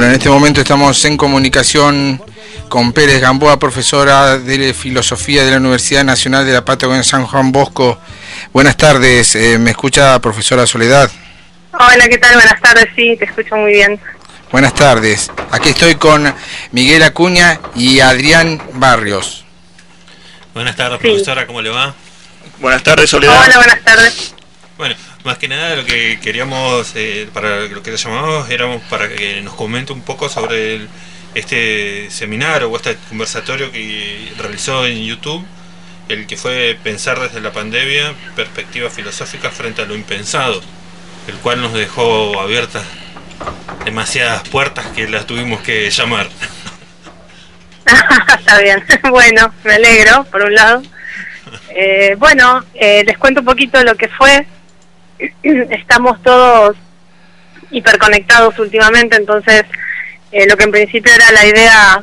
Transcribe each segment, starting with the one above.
Bueno, en este momento estamos en comunicación con Pérez Gamboa, profesora de Filosofía de la Universidad Nacional de la Patagonia San Juan Bosco. Buenas tardes, eh, ¿me escucha profesora Soledad? Hola, ¿qué tal? Buenas tardes, sí, te escucho muy bien. Buenas tardes, aquí estoy con Miguel Acuña y Adrián Barrios. Buenas tardes, profesora, ¿cómo le va? Buenas tardes, Soledad. Hola, buenas tardes. Bueno, más que nada lo que queríamos, eh, para lo que le llamamos, éramos para que nos comente un poco sobre este seminario o este conversatorio que realizó en YouTube, el que fue Pensar desde la pandemia, perspectiva filosófica frente a lo impensado, el cual nos dejó abiertas demasiadas puertas que las tuvimos que llamar. Está bien, bueno, me alegro, por un lado. Eh, bueno, eh, les cuento un poquito lo que fue estamos todos hiperconectados últimamente, entonces eh, lo que en principio era la idea,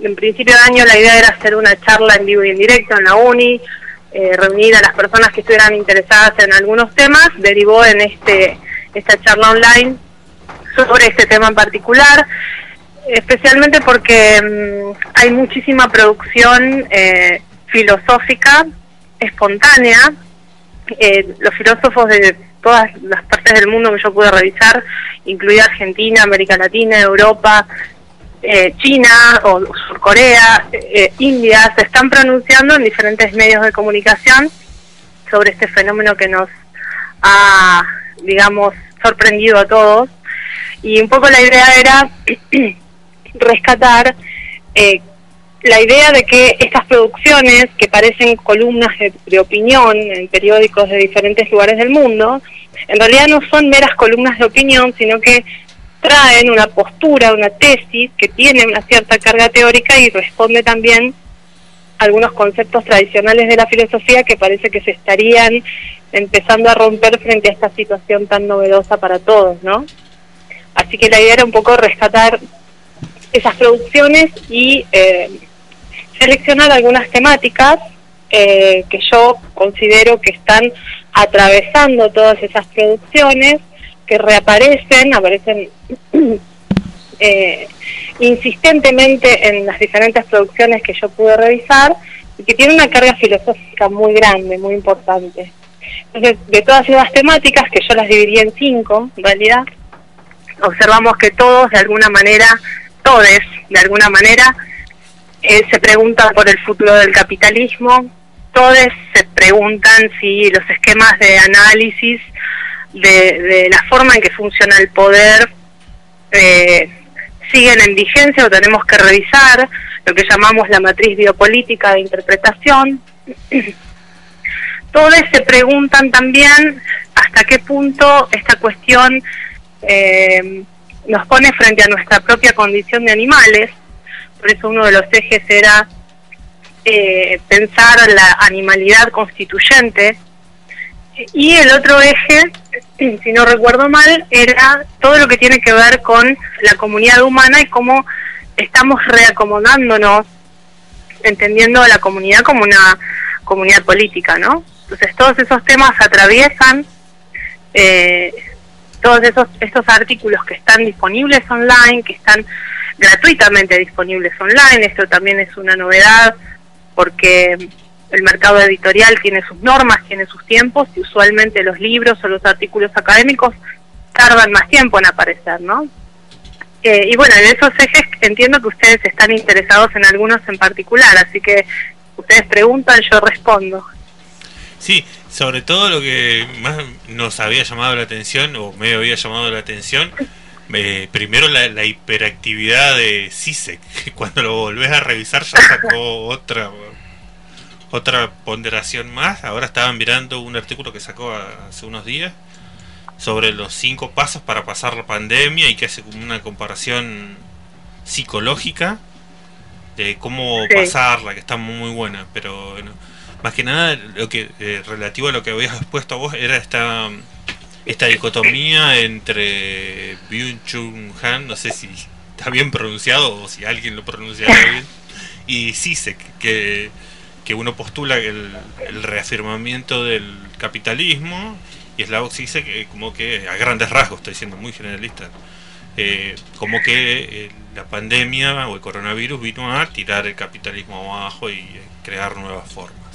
en principio de año la idea era hacer una charla en vivo y en directo en la uni, eh, reunir a las personas que estuvieran interesadas en algunos temas, derivó en este esta charla online sobre este tema en particular, especialmente porque mm, hay muchísima producción eh, filosófica espontánea. los filósofos de todas las partes del mundo que yo pude revisar, incluida Argentina, América Latina, Europa, eh, China o Corea, eh, India, se están pronunciando en diferentes medios de comunicación sobre este fenómeno que nos ha, digamos, sorprendido a todos. Y un poco la idea era rescatar eh, la idea de que estas producciones, que parecen columnas de, opinión en periódicos de diferentes lugares del mundo, en realidad no son meras columnas de opinión, sino que traen una postura, una tesis que tiene una cierta carga teórica y responde también a algunos conceptos tradicionales de la filosofía que parece que se estarían empezando a romper frente a esta situación tan novedosa para todos, ¿no? Así que la idea era un poco rescatar esas producciones y eh, seleccionar algunas temáticas eh, que yo considero que están atravesando todas esas producciones, que reaparecen, aparecen eh, insistentemente en las diferentes producciones que yo pude revisar y que tienen una carga filosófica muy grande, muy importante. Entonces, de todas esas temáticas, que yo las dividí en cinco, en realidad, observamos que todos, de alguna manera, todos, de alguna manera, eh, se preguntan por el futuro del capitalismo, todos se preguntan si los esquemas de análisis de, la forma en que funciona el poder eh, siguen en vigencia o tenemos que revisar lo que llamamos la matriz biopolítica de interpretación. Todos se preguntan también hasta qué punto esta cuestión eh, nos pone frente a nuestra propia condición de animales. Por eso uno de los ejes era eh, pensar la animalidad constituyente. Y el otro eje, si no recuerdo mal, era todo lo que tiene que ver con la comunidad humana y cómo estamos reacomodándonos, entendiendo a la comunidad como una comunidad política, ¿no? Entonces todos esos temas atraviesan eh, todos esos estos artículos que están disponibles online, que están gratuitamente disponibles online. Esto también es una novedad porque el mercado editorial tiene sus normas, tiene sus tiempos y usualmente los libros o los artículos académicos tardan más tiempo en aparecer, ¿no? Eh, y bueno, en esos ejes entiendo que ustedes están interesados en algunos en particular, así que ustedes preguntan, yo respondo. Sí, sobre todo lo que más nos había llamado la atención, o me había llamado la atención, eh, primero la, hiperactividad de CISEC, que cuando lo volvés a revisar ya sacó otra otra ponderación más. Ahora estaban mirando un artículo que sacó hace unos días sobre los cinco pasos para pasar la pandemia y que hace una comparación psicológica de cómo pasarla, que está muy buena, pero bueno, más que nada lo que eh, relativo a lo que habías expuesto a vos era esta esta dicotomía entre Byung Chun Han, no sé si está bien pronunciado o si alguien lo pronunciará bien, y Sisek, que, que uno postula el, el reafirmamiento del capitalismo y Slavoj Sisek como que a grandes rasgos, estoy siendo muy generalista, eh, como que la pandemia o el coronavirus vino a tirar el capitalismo abajo y crear nuevas formas.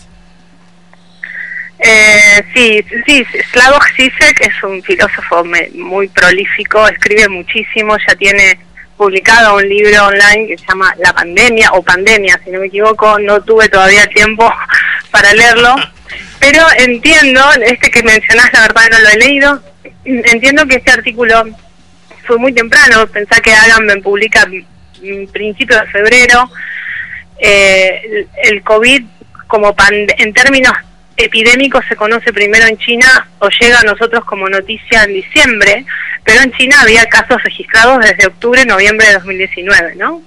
Eh, sí, sí, Slavoj Zizek es un filósofo muy prolífico, escribe muchísimo, ya tiene publicado un libro online que se llama La pandemia o pandemia, si no me equivoco, no tuve todavía tiempo para leerlo, pero entiendo, este que mencionás, la verdad no lo he leído, entiendo que este artículo fue muy temprano, pensá que Agamben publica en principio de febrero, eh, el, COVID como en términos epidémico se conoce primero en China o llega a nosotros como noticia en diciembre, pero en China había casos registrados desde octubre, noviembre de 2019, ¿no?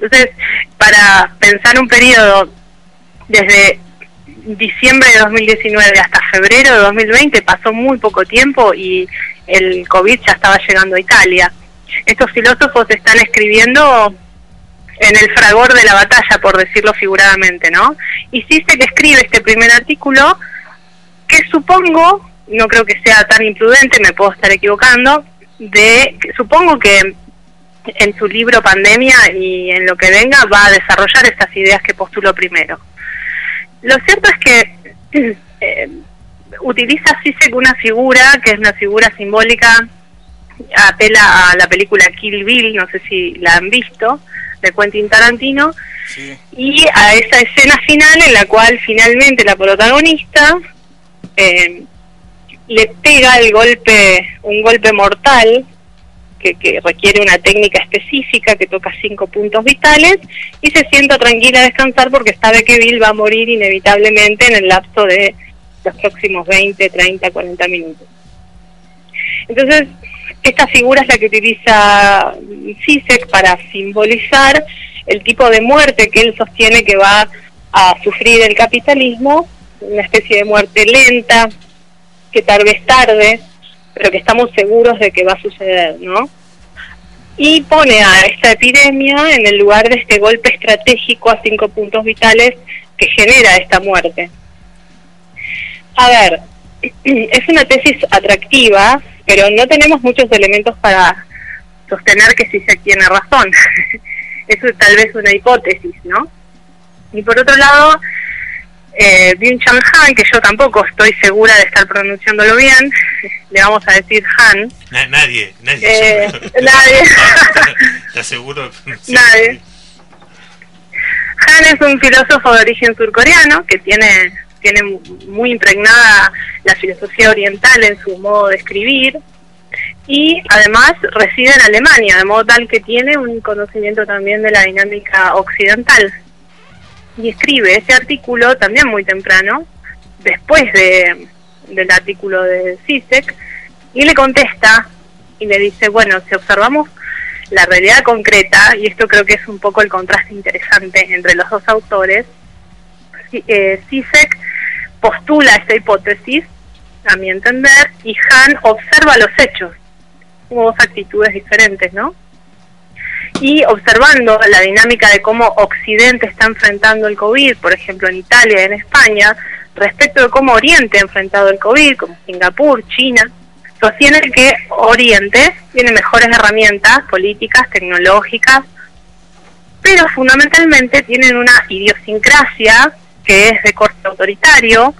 Entonces, para pensar un periodo desde diciembre de 2019 hasta febrero de 2020 pasó muy poco tiempo y el COVID ya estaba llegando a Italia. Estos filósofos están escribiendo en el fragor de la batalla, por decirlo figuradamente, ¿no? Y sí que escribe este primer artículo, que supongo, no creo que sea tan imprudente, me puedo estar equivocando, de supongo que en su libro Pandemia y en lo que venga va a desarrollar estas ideas que postuló primero. Lo cierto es que eh, utiliza Sisek una figura que es una figura simbólica, apela a la película Kill Bill, no sé si la han visto, de Quentin Tarantino, y a esa escena final en la cual finalmente la protagonista eh, le pega el golpe, un golpe mortal que, que, requiere una técnica específica que toca cinco puntos vitales y se sienta tranquila a descansar porque sabe que Bill va a morir inevitablemente en el lapso de los próximos 20, 30, 40 minutos. Entonces, esta figura es la que utiliza Sisek para simbolizar el tipo de muerte que él sostiene que va a sufrir el capitalismo, una especie de muerte lenta, que tal vez tarde, pero que estamos seguros de que va a suceder, ¿no? Y pone a esta epidemia en el lugar de este golpe estratégico a cinco puntos vitales que genera esta muerte. A ver, es una tesis atractiva, pero no tenemos muchos elementos para sostener que sí se tiene razón. Eso es tal vez una hipótesis, ¿no? Y por otro lado, eh, Byung Chan Han, que yo tampoco estoy segura de estar pronunciándolo bien, le vamos a decir Han. nadie, nadie. Eh, nadie. ¿Estás seguro? Nadie. Han es un filósofo de origen surcoreano que tiene tiene muy impregnada la filosofía oriental en su modo de escribir y además reside en Alemania, de modo tal que tiene un conocimiento también de la dinámica occidental. Y escribe ese artículo también muy temprano, después de, del artículo de Sisek, y le contesta y le dice, bueno, si observamos la realidad concreta, y esto creo que es un poco el contraste interesante entre los dos autores, eh, Sisek postula esta hipótesis, a mi entender, y Han observa los hechos, como dos actitudes diferentes, ¿no? Y observando la dinámica de cómo Occidente está enfrentando el COVID, por ejemplo en Italia y en España, respecto de cómo Oriente ha enfrentado el COVID, como Singapur, China, sostiene que Oriente tiene mejores herramientas políticas, tecnológicas, pero fundamentalmente tienen una idiosincrasia que es de corte autoritario,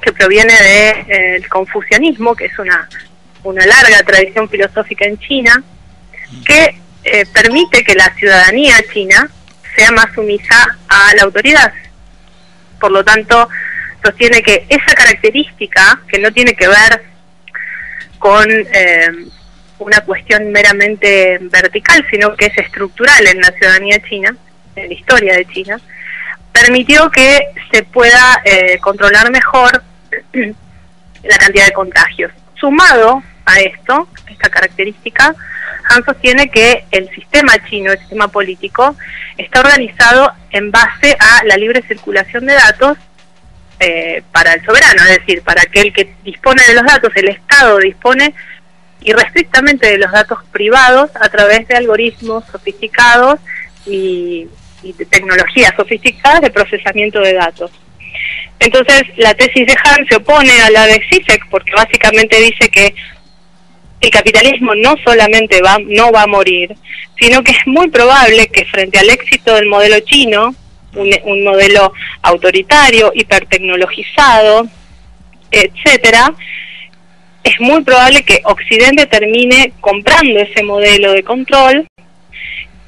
que proviene del de, eh, confucianismo, que es una, una larga tradición filosófica en China, que eh, permite que la ciudadanía china sea más sumisa a la autoridad. Por lo tanto, sostiene que esa característica, que no tiene que ver con eh, una cuestión meramente vertical, sino que es estructural en la ciudadanía china, en la historia de China, permitió que se pueda eh, controlar mejor la cantidad de contagios. Sumado a esto, esta característica, Han sostiene que el sistema chino, el sistema político, está organizado en base a la libre circulación de datos eh, para el soberano, es decir, para aquel que dispone de los datos, el Estado dispone irrestrictamente de los datos privados a través de algoritmos sofisticados y y de tecnologías sofisticadas de procesamiento de datos. Entonces, la tesis de Han se opone a la de CISEC porque básicamente dice que el capitalismo no solamente va, no va a morir, sino que es muy probable que frente al éxito del modelo chino, un, un modelo autoritario, hipertecnologizado, etcétera, es muy probable que Occidente termine comprando ese modelo de control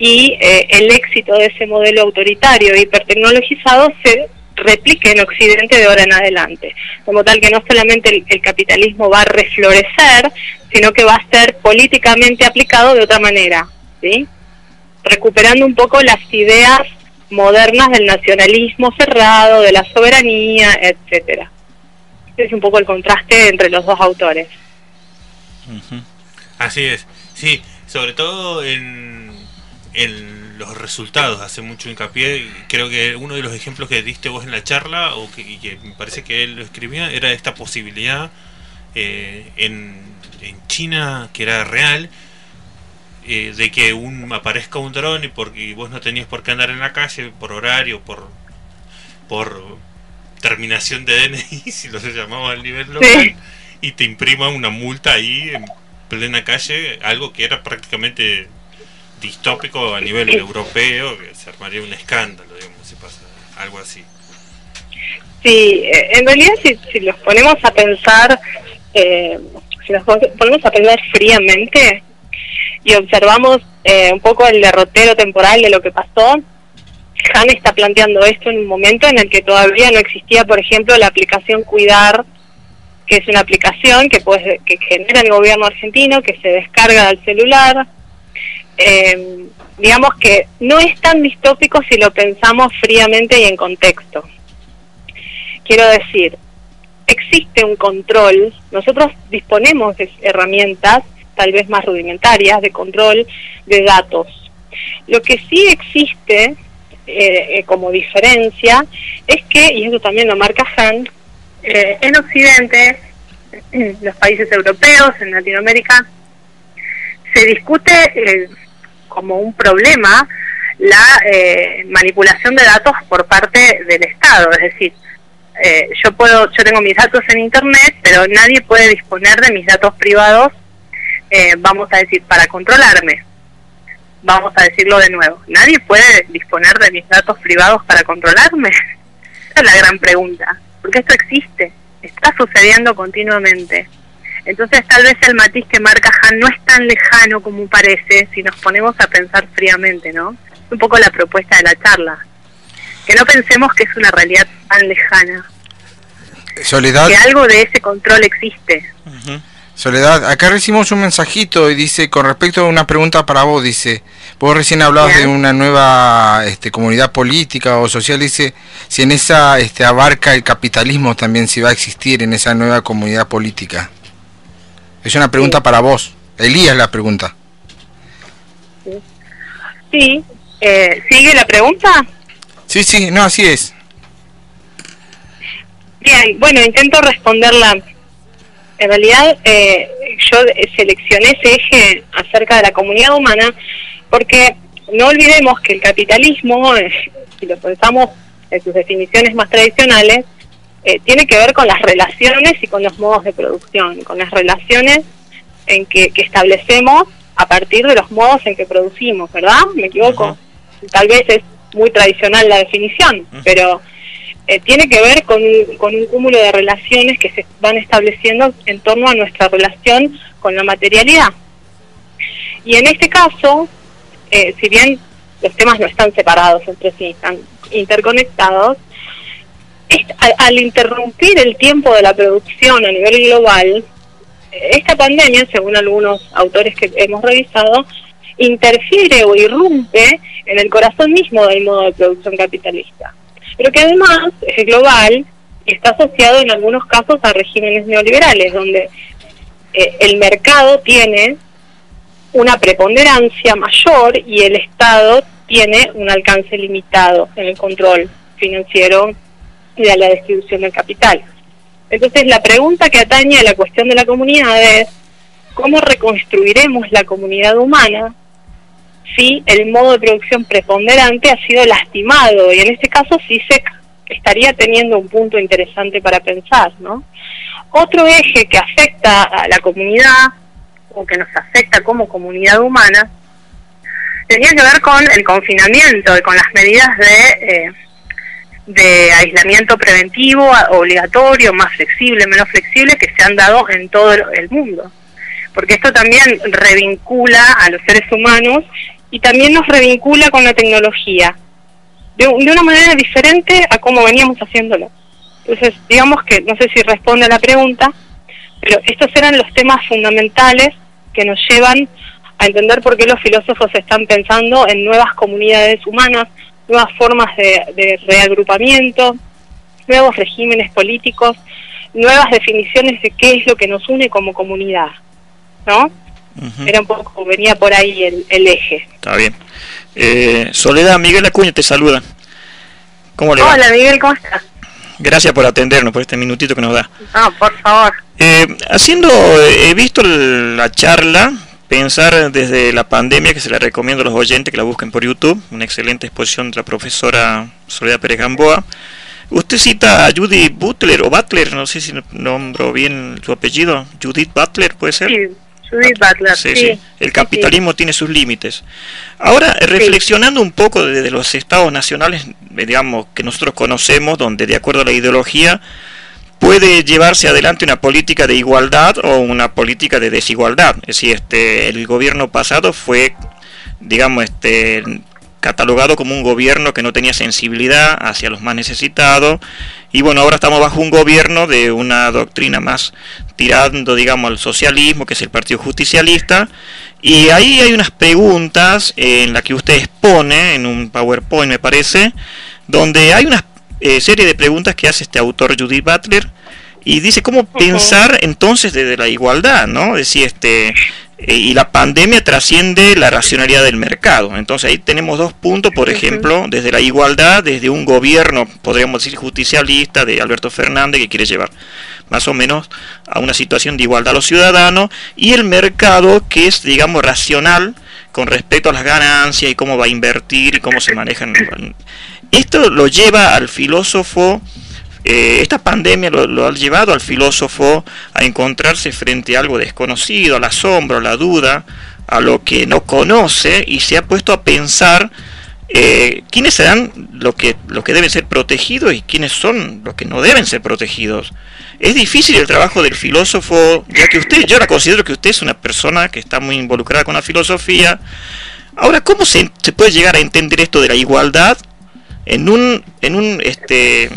y eh, el éxito de ese modelo autoritario hipertecnologizado se replique en Occidente de ahora en adelante. Como tal que no solamente el, capitalismo va a reflorecer, sino que va a ser políticamente aplicado de otra manera, ¿sí? recuperando un poco las ideas modernas del nacionalismo cerrado, de la soberanía, etcétera. Este es un poco el contraste entre los dos autores. Así es, sí, sobre todo en, en los resultados hace mucho hincapié. Creo que uno de los ejemplos que diste vos en la charla, o que, y que me parece que él lo escribía, era esta posibilidad eh, en, en, China, que era real, eh, de que un, aparezca un dron y, porque vos no tenías por qué andar en la calle por horario, por, por terminación de DNI, si lo se llamaba al nivel local, y te imprima una multa ahí en plena calle, algo que era prácticamente distópico a nivel europeo, que se armaría un escándalo, digamos, si pasa algo así. Sí, eh, en realidad si, si los ponemos a pensar, eh, si nos ponemos a pensar fríamente y observamos eh, un poco el derrotero temporal de lo que pasó, Han está planteando esto en un momento en el que todavía no existía, por ejemplo, la aplicación Cuidar, que es una aplicación que, puede, que genera el gobierno argentino, que se descarga del celular, eh, digamos que no es tan distópico si lo pensamos fríamente y en contexto. Quiero decir, existe un control, nosotros disponemos de herramientas tal vez más rudimentarias de control de datos. Lo que sí existe eh, eh, como diferencia es que, y eso también lo marca Han, eh, en Occidente, en los países europeos, en Latinoamérica, se discute como un problema la eh, manipulación de datos por parte del Estado, es decir, eh, yo puedo, yo tengo mis datos en Internet, pero nadie puede disponer de mis datos privados, eh, vamos a decir, para controlarme. Vamos a decirlo de nuevo, nadie puede disponer de mis datos privados para controlarme. Esa es la gran pregunta, porque esto existe, está sucediendo continuamente. Entonces tal vez el matiz que marca Han no es tan lejano como parece si nos ponemos a pensar fríamente, ¿no? Un poco la propuesta de la charla. Que no pensemos que es una realidad tan lejana. Soledad. Que algo de ese control existe. Soledad, acá recibimos un mensajito y dice, con respecto a una pregunta para vos, dice, vos recién hablabas de una nueva este, comunidad política o social, dice, si en esa este, abarca el capitalismo también, si va a existir en esa nueva comunidad política. Es una pregunta para vos. Elías la pregunta. Sí. Eh, ¿Sigue la pregunta? Sí, sí, no, así es. Bien, bueno, intento responderla. En realidad, eh, yo seleccioné ese eje acerca de la comunidad humana porque no olvidemos que el capitalismo, eh, si lo pensamos en sus definiciones más tradicionales, eh, tiene que ver con las relaciones y con los modos de producción, con las relaciones en que, establecemos a partir de los modos en que producimos, ¿verdad? ¿Me equivoco? Tal vez es muy tradicional la definición, pero eh, tiene que ver con, con un cúmulo de relaciones que se van estableciendo en torno a nuestra relación con la materialidad. Y en este caso, eh, si bien los temas no están separados entre sí, están interconectados, al, interrumpir el tiempo de la producción a nivel global, esta pandemia, según algunos autores que hemos revisado, interfiere o irrumpe en el corazón mismo del modo de producción capitalista, pero que además es global y está asociado en algunos casos a regímenes neoliberales, donde eh, el mercado tiene una preponderancia mayor y el Estado tiene un alcance limitado en el control financiero y de la distribución del capital. Entonces la pregunta que atañe a la cuestión de la comunidad es, ¿cómo reconstruiremos la comunidad humana si el modo de producción preponderante ha sido lastimado? Y en este caso sí se estaría teniendo un punto interesante para pensar, ¿no? Otro eje que afecta a la comunidad o que nos afecta como comunidad humana, tenía que ver con el confinamiento y con las medidas de, eh, de aislamiento preventivo, obligatorio, más flexible, menos flexible, que se han dado en todo el mundo. Porque esto también revincula a los seres humanos y también nos revincula con la tecnología, de, de una manera diferente a como veníamos haciéndolo. Entonces, digamos que, no sé si responde a la pregunta, pero estos eran los temas fundamentales que nos llevan a entender por qué los filósofos están pensando en nuevas comunidades humanas, nuevas formas de, reagrupamiento, nuevos regímenes políticos, nuevas definiciones de qué es lo que nos une como comunidad, ¿no? Era un poco, venía por ahí el, eje. Está bien. Eh, Soledad, Miguel Acuña te saluda. ¿Cómo le va? Hola, Miguel, ¿cómo estás? Gracias por atendernos, por este minutito que nos da. Ah, por favor. Eh, haciendo, he visto la charla, pensar desde la pandemia, que se la recomiendo a los oyentes que la busquen por YouTube, una excelente exposición de la profesora Soledad Pérez Gamboa. Usted cita a Judith Butler o Butler, no sé si nombro bien su apellido, Judith Butler, ¿puede ser? Sí. Judith Butler, sí, sí. El capitalismo tiene sus límites. Ahora, reflexionando un poco desde los estados nacionales, digamos, que nosotros conocemos, donde de acuerdo a la ideología puede llevarse adelante una política de igualdad o una política de desigualdad. Es decir, este, el gobierno pasado fue, digamos, este, catalogado como un gobierno que no tenía sensibilidad hacia los más necesitados y bueno, ahora estamos bajo un gobierno de una doctrina más tirando, digamos, al socialismo, que es el Partido Justicialista, y ahí hay unas preguntas en las que usted expone, en un PowerPoint me parece, donde hay una eh, serie de preguntas que hace este autor Judith Butler, y dice cómo pensar entonces desde la igualdad, ¿no? Es decir, este, eh, y la pandemia trasciende la racionalidad del mercado. Entonces ahí tenemos dos puntos, por ejemplo, desde la igualdad, desde un gobierno, podríamos decir, justicialista de Alberto Fernández, que quiere llevar más o menos a una situación de igualdad a los ciudadanos, y el mercado, que es, digamos, racional con respecto a las ganancias y cómo va a invertir y cómo se manejan. Esto lo lleva al filósofo eh, esta pandemia lo, ha llevado al filósofo a encontrarse frente a algo desconocido, al asombro, a la duda, a lo que no conoce y se ha puesto a pensar eh, quiénes serán lo que, lo que deben ser protegidos y quiénes son los que no deben ser protegidos. Es difícil el trabajo del filósofo, ya que usted, yo la considero que usted es una persona que está muy involucrada con la filosofía. Ahora, ¿cómo se, se puede llegar a entender esto de la igualdad en un, en un este,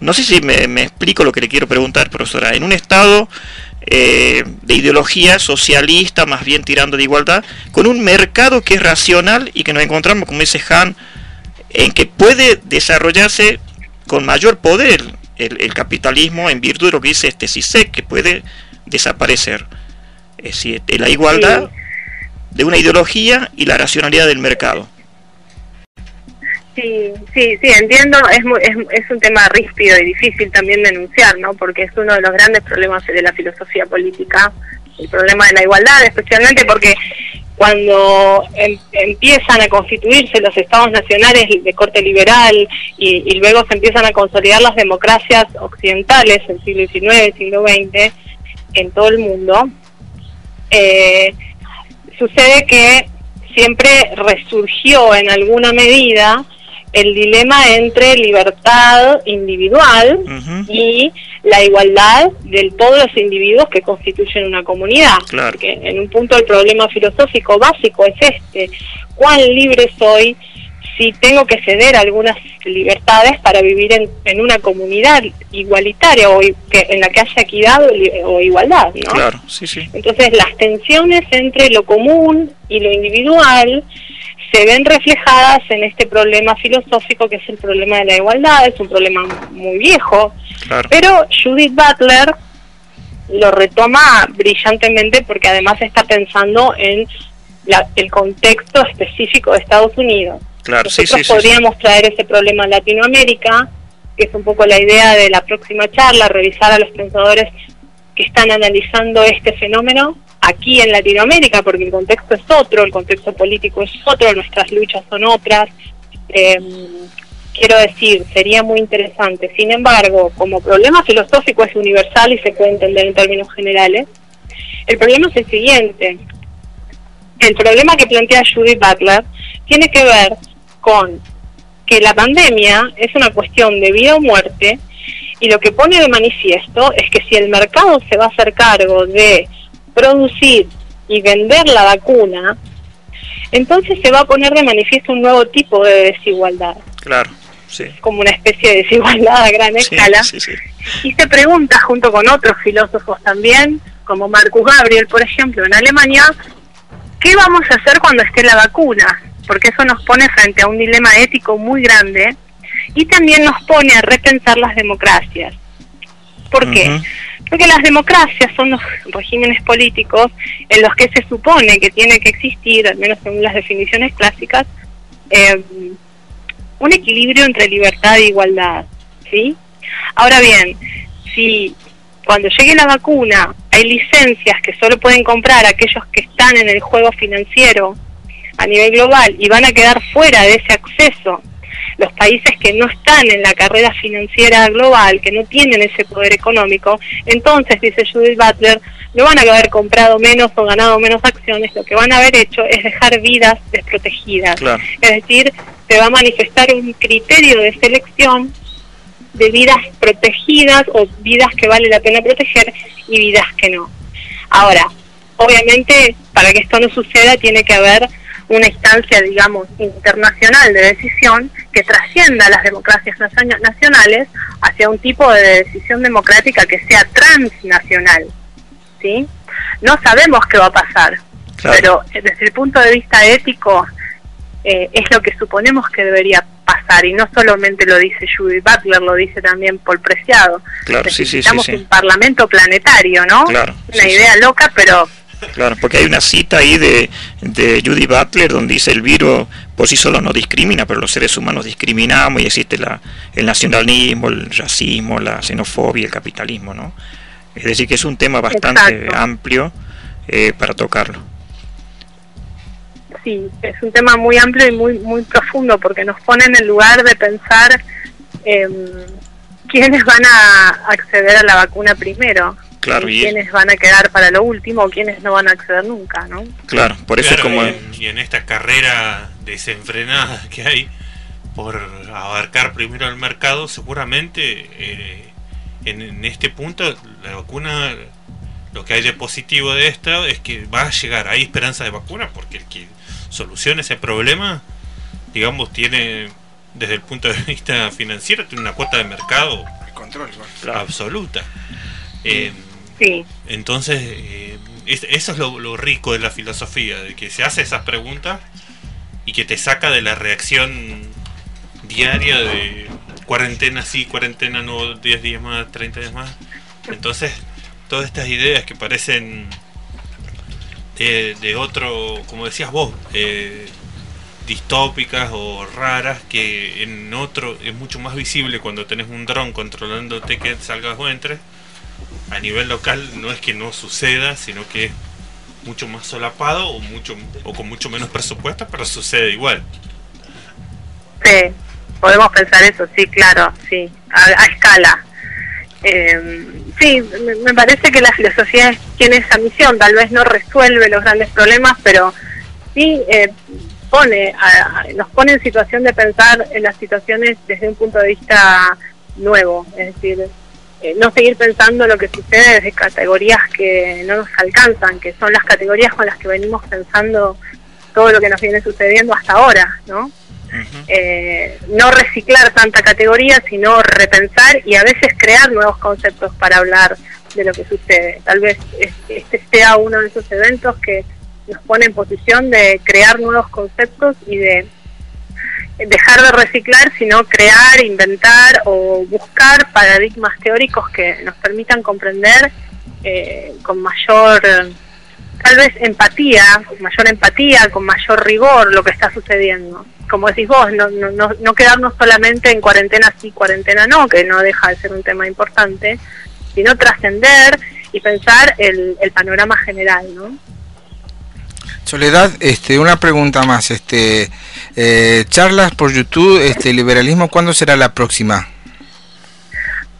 no sé si me, explico lo que le quiero preguntar, profesora. En un Estado eh, de ideología socialista, más bien tirando de igualdad, con un mercado que es racional y que nos encontramos, como dice Han, en que puede desarrollarse con mayor poder el, capitalismo en virtud de lo que dice este CISEC, que puede desaparecer. Es decir, la igualdad de una ideología y la racionalidad del mercado. Sí, sí, sí, entiendo, es, es, es, un tema ríspido y difícil también denunciar, ¿no? Porque es uno de los grandes problemas de la filosofía política, el problema de la igualdad, especialmente porque cuando em, empiezan a constituirse los estados nacionales de corte liberal y, luego se empiezan a consolidar las democracias occidentales en siglo XIX, siglo XX, en todo el mundo, eh, sucede que siempre resurgió en alguna medida el dilema entre libertad individual y la igualdad de todos los individuos que constituyen una comunidad. Porque en un punto el problema filosófico básico es este, ¿cuán libre soy si tengo que ceder algunas libertades para vivir en, una comunidad igualitaria o que, en la que haya equidad o, igualdad? Claro, sí, sí. Entonces las tensiones entre lo común y lo individual se ven reflejadas en este problema filosófico que es el problema de la igualdad, es un problema muy viejo, pero Judith Butler lo retoma brillantemente porque además está pensando en el contexto específico de Estados Unidos. Nosotros podríamos traer ese problema a Latinoamérica, que es un poco la idea de la próxima charla, revisar a los pensadores que están analizando este fenómeno aquí en Latinoamérica, porque el contexto es otro, el contexto político es otro, nuestras luchas son otras. Em, quiero decir, sería muy interesante. Sin embargo, como problema filosófico es universal y se puede entender en términos generales, El problema es el siguiente. El problema que plantea Judith Butler tiene que ver con que la pandemia es una cuestión de vida o muerte y lo que pone de manifiesto es que si el mercado se va a hacer cargo de producir y vender la vacuna, entonces se va a poner de manifiesto un nuevo tipo de desigualdad. Claro, sí. Como una especie de desigualdad a gran escala. Y se pregunta, junto con otros filósofos también, como Marcus Gabriel, por ejemplo, en Alemania, ¿qué vamos a hacer cuando esté la vacuna? Porque eso nos pone frente a un dilema ético muy grande y también nos pone a repensar las democracias. ¿Por qué? Porque las democracias son los regímenes políticos en los que se supone que tiene que existir, al menos según las definiciones clásicas, eh, un equilibrio entre libertad e igualdad. ¿sí? Ahora bien, si cuando llegue la vacuna hay licencias que solo pueden comprar aquellos que están en el juego financiero a nivel global y van a quedar fuera de ese acceso los países que no están en la carrera financiera global, que no tienen ese poder económico, entonces, dice Judith Butler, no van a haber comprado menos o ganado menos acciones, lo que van a haber hecho es dejar vidas desprotegidas. Es decir, se va a manifestar un criterio de selección de vidas protegidas o vidas que vale la pena proteger y vidas que no. Ahora, obviamente, para que esto no suceda, tiene que haber una instancia, digamos, internacional de decisión que trascienda las democracias nacionales hacia un tipo de decisión democrática que sea transnacional. ¿sí? No sabemos qué va a pasar, pero eh, desde el punto de vista ético eh, es lo que suponemos que debería pasar y no solamente lo dice Judy Butler, lo dice también Paul Preciado. Claro, Necesitamos un parlamento planetario, ¿no? Una idea loca, pero Claro, porque hay una cita ahí de, de Judy Butler donde dice el virus por sí solo no discrimina, pero los seres humanos discriminamos y existe la, el nacionalismo, el racismo, la xenofobia, el capitalismo, ¿no? Es decir, que es un tema bastante amplio eh, para tocarlo. Sí, es un tema muy amplio y muy muy profundo porque nos pone en el lugar de pensar eh, quiénes van a acceder a la vacuna primero Claro, y quiénes van a quedar para lo último o quiénes no van a acceder nunca, ¿no? Claro, por eso como... Y en, esta carrera desenfrenada que hay por abarcar primero el mercado, seguramente eh, en, este punto la vacuna, lo que hay de positivo de esto es que va a llegar, hay esperanza de vacuna, porque el que solucione ese problema, digamos, tiene desde el punto de vista financiero, tiene una cuota de mercado control, absoluta. Eh, entonces, eh, eso es lo, rico de la filosofía, de que se hace esas preguntas y que te saca de la reacción diaria de cuarentena sí, cuarentena no, 10 días más, 30 días más. Entonces, todas estas ideas que parecen de, otro, como decías vos, eh, distópicas o raras, que en otro es mucho más visible cuando tenés un dron controlándote que salgas o entres a nivel local no es que no suceda, sino que es mucho más solapado o mucho o con mucho menos presupuesto, pero sucede igual. Sí, podemos pensar eso, sí, claro, sí, a, escala. Eh, sí, me, parece que la filosofía tiene esa misión, tal vez no resuelve los grandes problemas, pero sí eh, pone, nos pone en situación de pensar en las situaciones desde un punto de vista nuevo, es decir, eh, no seguir pensando lo que sucede desde categorías que no nos alcanzan, que son las categorías con las que venimos pensando todo lo que nos viene sucediendo hasta ahora, ¿no? Eh, no reciclar tanta categoría, sino repensar y a veces crear nuevos conceptos para hablar de lo que sucede. Tal vez este sea uno de esos eventos que nos pone en posición de crear nuevos conceptos y de dejar de reciclar, sino crear, inventar o buscar paradigmas teóricos que nos permitan comprender eh, con mayor, tal vez empatía, mayor empatía, con mayor rigor lo que está sucediendo. Como decís vos, no, no, no quedarnos solamente en cuarentena sí, cuarentena no, que no deja de ser un tema importante, sino trascender y pensar el, el panorama general, ¿no? Soledad, este, una pregunta más, este, eh, charlas por YouTube, este, liberalismo, ¿cuándo será la próxima?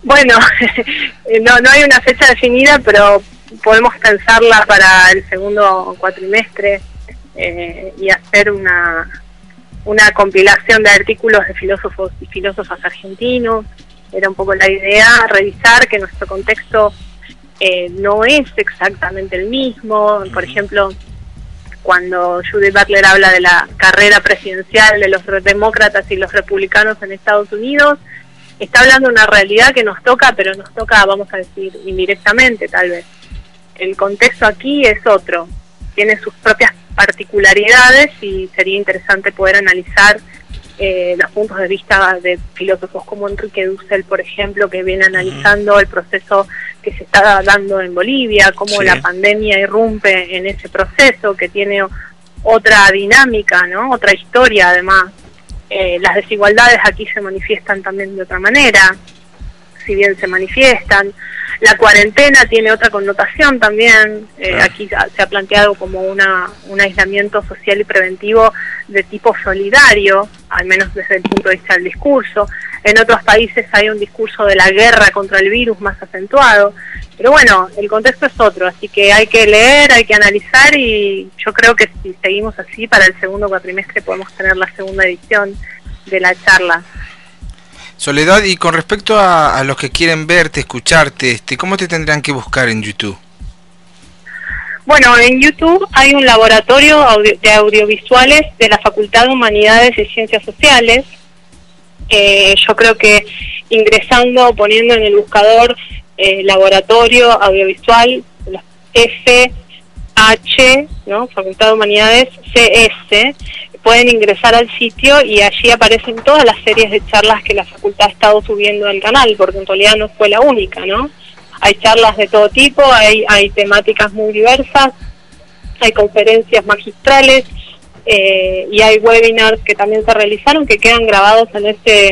Bueno, no, no hay una fecha definida, pero podemos pensarla para el segundo cuatrimestre eh, y hacer una, una compilación de artículos de filósofos y filósofas argentinos. Era un poco la idea, revisar que nuestro contexto eh, no es exactamente el mismo. Por ejemplo, cuando Judith Butler habla de la carrera presidencial de los demócratas y los republicanos en Estados Unidos, está hablando de una realidad que nos toca, pero nos toca, vamos a decir, indirectamente tal vez. El contexto aquí es otro, tiene sus propias particularidades y sería interesante poder analizar eh, los puntos de vista de filósofos como Enrique Dussel, por ejemplo, que viene analizando el proceso que se está dando en Bolivia, cómo la pandemia irrumpe en ese proceso, que tiene otra dinámica, ¿no? otra historia además. Eh, las desigualdades aquí se manifiestan también de otra manera, si bien se manifiestan. La cuarentena tiene otra connotación también. Eh, aquí se ha planteado como una, un aislamiento social y preventivo de tipo solidario, al menos desde el punto de vista del discurso. En otros países hay un discurso de la guerra contra el virus más acentuado. Pero bueno, el contexto es otro, así que hay que leer, hay que analizar y yo creo que si seguimos así, para el segundo cuatrimestre podemos tener la segunda edición de la charla. Soledad, y con respecto a, los que quieren verte, escucharte, este, ¿cómo te tendrán que buscar en YouTube? Bueno, en YouTube hay un laboratorio de audiovisuales de la Facultad de Humanidades y Ciencias Sociales. Eh, yo creo que ingresando, poniendo en el buscador eh, laboratorio audiovisual, FH, ¿no? Facultad de Humanidades, CS, pueden ingresar al sitio y allí aparecen todas las series de charlas que la facultad ha estado subiendo al canal, porque en realidad no fue la única, ¿no? Hay charlas de todo tipo, hay, hay temáticas muy diversas, hay conferencias magistrales eh, y hay webinars que también se realizaron que quedan grabados en ese,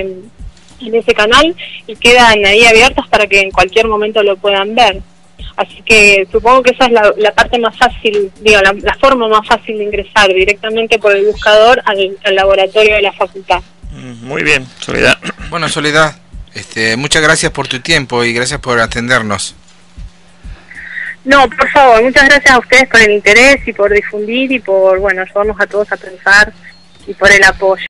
en ese canal y quedan ahí abiertos para que en cualquier momento lo puedan ver. Así que supongo que esa es la, parte más fácil, digo, la, forma más fácil de ingresar directamente por el buscador al, laboratorio de la facultad. Mm, muy bien, Soledad. Bueno, Soledad, este, muchas gracias por tu tiempo y gracias por atendernos. No, por favor, muchas gracias a ustedes por el interés y por difundir y por, bueno, ayudarnos a todos a pensar y por el apoyo.